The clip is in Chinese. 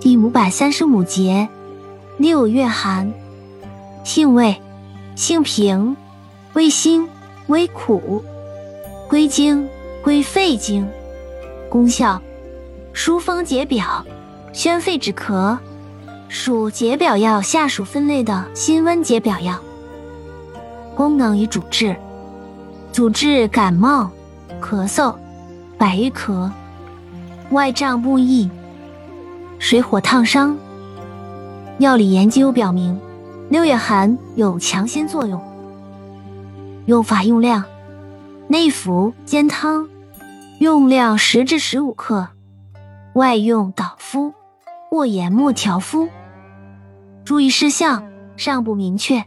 第五百三十五节，六月寒，性味，性平，味辛，微苦，归经，归肺经。功效，疏风解表，宣肺止咳，属解表药下属分类的辛温解表药。功能与主治，主治感冒、咳嗽、百日咳、外胀不易、水火烫伤。药理研究表明，六月寒有强心作用。用法用量：内服煎汤，用量十至十五克；外用捣敷或研末调敷。注意事项尚不明确。